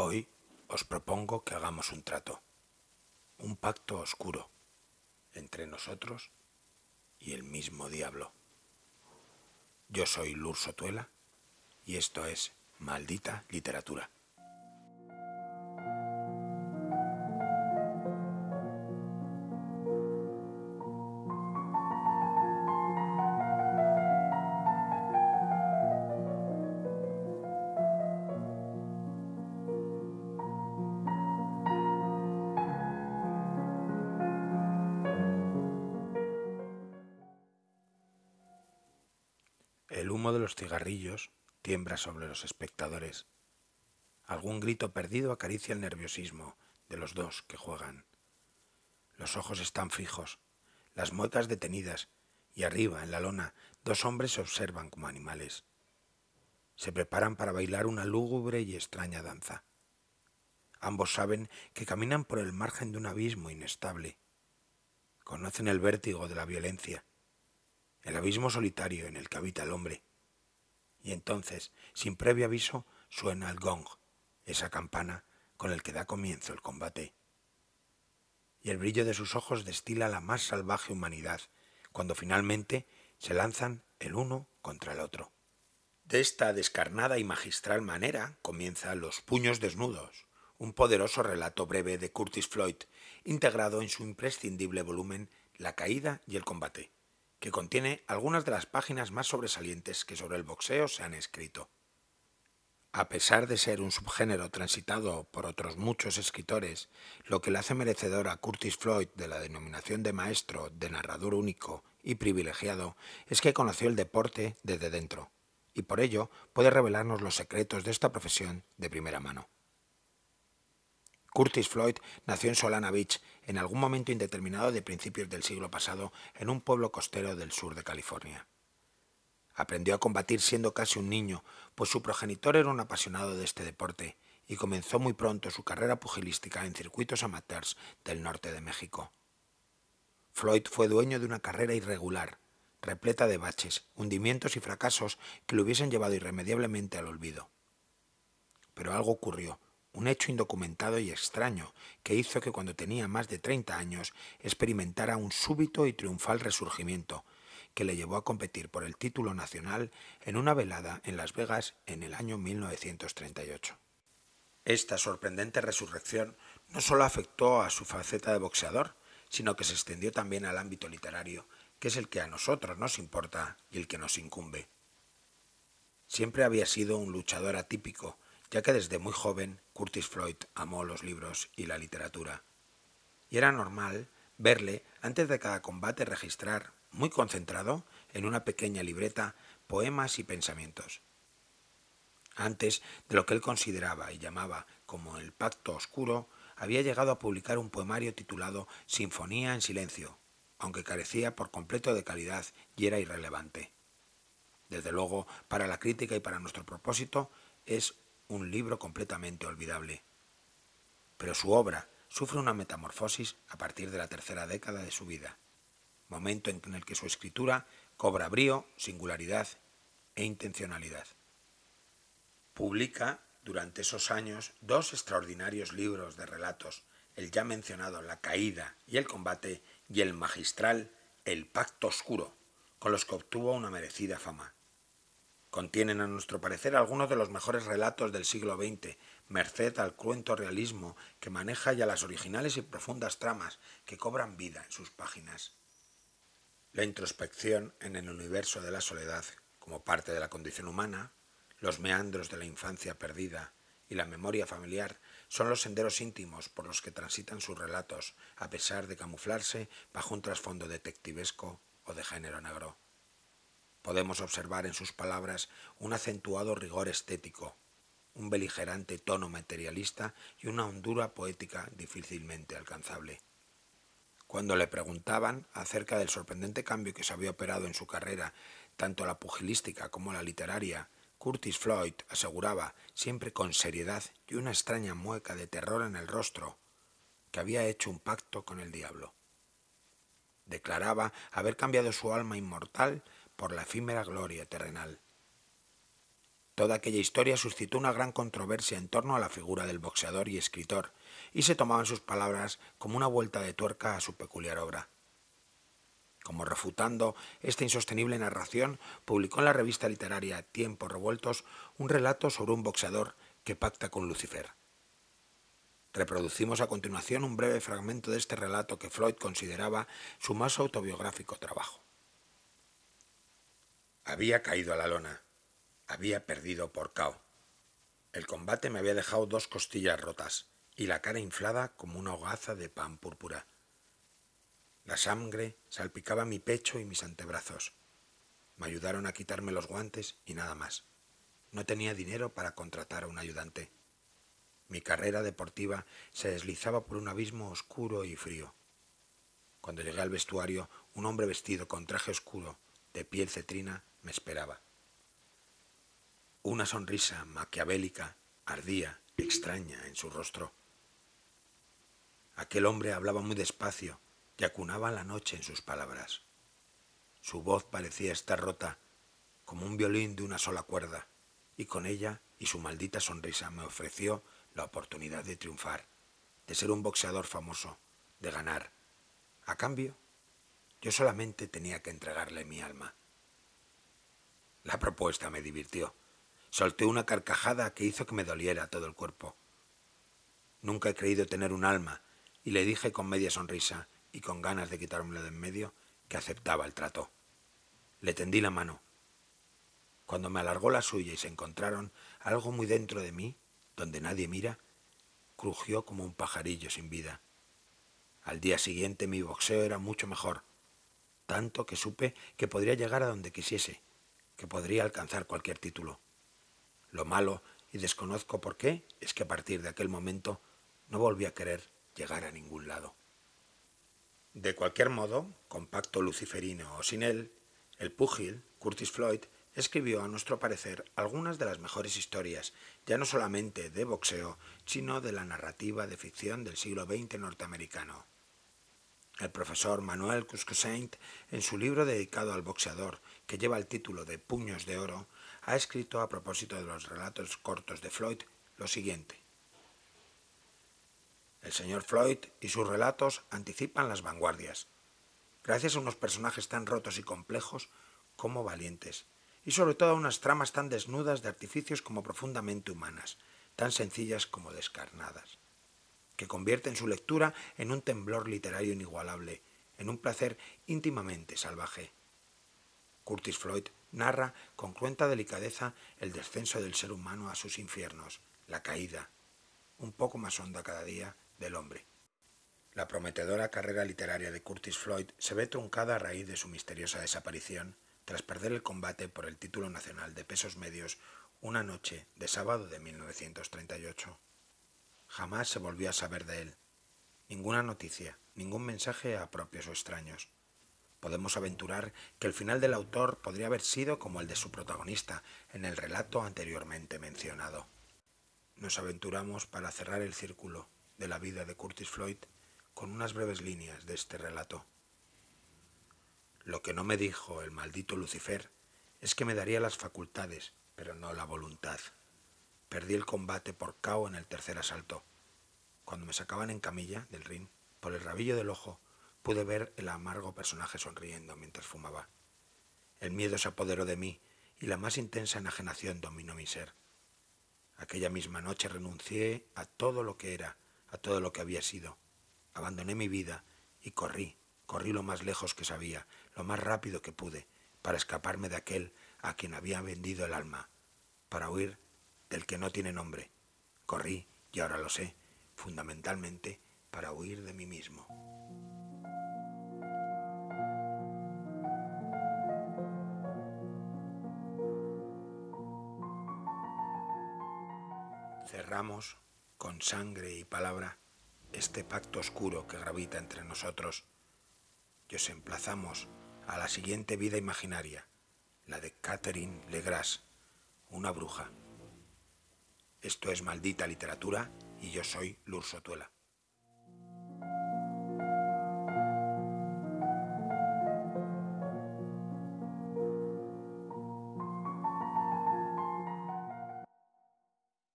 Hoy os propongo que hagamos un trato, un pacto oscuro entre nosotros y el mismo diablo. Yo soy Lurso Tuela y esto es Maldita Literatura. El humo de los cigarrillos tiembra sobre los espectadores. Algún grito perdido acaricia el nerviosismo de los dos que juegan. Los ojos están fijos, las muecas detenidas, y arriba, en la lona, dos hombres se observan como animales. Se preparan para bailar una lúgubre y extraña danza. Ambos saben que caminan por el margen de un abismo inestable. Conocen el vértigo de la violencia el abismo solitario en el que habita el hombre. Y entonces, sin previo aviso, suena el gong, esa campana con el que da comienzo el combate. Y el brillo de sus ojos destila la más salvaje humanidad, cuando finalmente se lanzan el uno contra el otro. De esta descarnada y magistral manera comienza Los puños desnudos, un poderoso relato breve de Curtis Floyd, integrado en su imprescindible volumen La caída y el combate que contiene algunas de las páginas más sobresalientes que sobre el boxeo se han escrito. A pesar de ser un subgénero transitado por otros muchos escritores, lo que le hace merecedor a Curtis Floyd de la denominación de maestro, de narrador único y privilegiado, es que conoció el deporte desde dentro, y por ello puede revelarnos los secretos de esta profesión de primera mano. Curtis Floyd nació en Solana Beach en algún momento indeterminado de principios del siglo pasado en un pueblo costero del sur de California. Aprendió a combatir siendo casi un niño, pues su progenitor era un apasionado de este deporte y comenzó muy pronto su carrera pugilística en circuitos amateurs del norte de México. Floyd fue dueño de una carrera irregular, repleta de baches, hundimientos y fracasos que lo hubiesen llevado irremediablemente al olvido. Pero algo ocurrió un hecho indocumentado y extraño que hizo que cuando tenía más de 30 años experimentara un súbito y triunfal resurgimiento que le llevó a competir por el título nacional en una velada en Las Vegas en el año 1938. Esta sorprendente resurrección no solo afectó a su faceta de boxeador, sino que se extendió también al ámbito literario, que es el que a nosotros nos importa y el que nos incumbe. Siempre había sido un luchador atípico, ya que desde muy joven Curtis Floyd amó los libros y la literatura. Y era normal verle, antes de cada combate, registrar, muy concentrado, en una pequeña libreta, poemas y pensamientos. Antes de lo que él consideraba y llamaba como el pacto oscuro, había llegado a publicar un poemario titulado Sinfonía en silencio, aunque carecía por completo de calidad y era irrelevante. Desde luego, para la crítica y para nuestro propósito, es un libro completamente olvidable. Pero su obra sufre una metamorfosis a partir de la tercera década de su vida, momento en el que su escritura cobra brío, singularidad e intencionalidad. Publica durante esos años dos extraordinarios libros de relatos, el ya mencionado La caída y el combate y el magistral El pacto oscuro, con los que obtuvo una merecida fama. Contienen, a nuestro parecer, algunos de los mejores relatos del siglo XX, merced al cruento realismo que maneja ya las originales y profundas tramas que cobran vida en sus páginas. La introspección en el universo de la soledad como parte de la condición humana, los meandros de la infancia perdida y la memoria familiar son los senderos íntimos por los que transitan sus relatos, a pesar de camuflarse bajo un trasfondo detectivesco o de género negro. Podemos observar en sus palabras un acentuado rigor estético, un beligerante tono materialista y una hondura poética difícilmente alcanzable. Cuando le preguntaban acerca del sorprendente cambio que se había operado en su carrera, tanto la pugilística como la literaria, Curtis Floyd aseguraba, siempre con seriedad y una extraña mueca de terror en el rostro, que había hecho un pacto con el diablo. Declaraba haber cambiado su alma inmortal por la efímera gloria terrenal. Toda aquella historia suscitó una gran controversia en torno a la figura del boxeador y escritor, y se tomaban sus palabras como una vuelta de tuerca a su peculiar obra. Como refutando esta insostenible narración, publicó en la revista literaria Tiempos Revueltos un relato sobre un boxeador que pacta con Lucifer. Reproducimos a continuación un breve fragmento de este relato que Floyd consideraba su más autobiográfico trabajo. Había caído a la lona. Había perdido por cao. El combate me había dejado dos costillas rotas y la cara inflada como una hogaza de pan púrpura. La sangre salpicaba mi pecho y mis antebrazos. Me ayudaron a quitarme los guantes y nada más. No tenía dinero para contratar a un ayudante. Mi carrera deportiva se deslizaba por un abismo oscuro y frío. Cuando llegué al vestuario, un hombre vestido con traje oscuro, de piel cetrina, me esperaba. Una sonrisa maquiavélica ardía, extraña, en su rostro. Aquel hombre hablaba muy despacio y acunaba la noche en sus palabras. Su voz parecía estar rota, como un violín de una sola cuerda, y con ella y su maldita sonrisa me ofreció la oportunidad de triunfar, de ser un boxeador famoso, de ganar. A cambio, yo solamente tenía que entregarle mi alma. La propuesta me divirtió. Solté una carcajada que hizo que me doliera todo el cuerpo. Nunca he creído tener un alma, y le dije con media sonrisa y con ganas de quitármelo de en medio que aceptaba el trato. Le tendí la mano. Cuando me alargó la suya y se encontraron, algo muy dentro de mí, donde nadie mira, crujió como un pajarillo sin vida. Al día siguiente mi boxeo era mucho mejor, tanto que supe que podría llegar a donde quisiese, que podría alcanzar cualquier título. Lo malo, y desconozco por qué, es que a partir de aquel momento no volví a querer llegar a ningún lado. De cualquier modo, con pacto luciferino o sin él, el púgil, Curtis Floyd, escribió, a nuestro parecer, algunas de las mejores historias, ya no solamente de boxeo, sino de la narrativa de ficción del siglo XX norteamericano. El profesor Manuel Cuscosaint, en su libro dedicado al boxeador, que lleva el título de Puños de Oro, ha escrito a propósito de los relatos cortos de Floyd lo siguiente. El señor Floyd y sus relatos anticipan las vanguardias, gracias a unos personajes tan rotos y complejos como valientes, y sobre todo a unas tramas tan desnudas de artificios como profundamente humanas, tan sencillas como descarnadas que convierten su lectura en un temblor literario inigualable, en un placer íntimamente salvaje. Curtis Floyd narra con cruenta delicadeza el descenso del ser humano a sus infiernos, la caída, un poco más honda cada día, del hombre. La prometedora carrera literaria de Curtis Floyd se ve truncada a raíz de su misteriosa desaparición tras perder el combate por el título nacional de pesos medios una noche de sábado de 1938. Jamás se volvió a saber de él. Ninguna noticia, ningún mensaje a propios o extraños. Podemos aventurar que el final del autor podría haber sido como el de su protagonista en el relato anteriormente mencionado. Nos aventuramos para cerrar el círculo de la vida de Curtis Floyd con unas breves líneas de este relato. Lo que no me dijo el maldito Lucifer es que me daría las facultades, pero no la voluntad. Perdí el combate por cao en el tercer asalto. Cuando me sacaban en camilla del ring, por el rabillo del ojo, pude ver el amargo personaje sonriendo mientras fumaba. El miedo se apoderó de mí y la más intensa enajenación dominó mi ser. Aquella misma noche renuncié a todo lo que era, a todo lo que había sido. Abandoné mi vida y corrí, corrí lo más lejos que sabía, lo más rápido que pude, para escaparme de aquel a quien había vendido el alma, para huir del que no tiene nombre. Corrí, y ahora lo sé, fundamentalmente para huir de mí mismo. Cerramos con sangre y palabra este pacto oscuro que gravita entre nosotros y os emplazamos a la siguiente vida imaginaria, la de Catherine Legras, una bruja esto es Maldita Literatura y yo soy Lurso Tuela.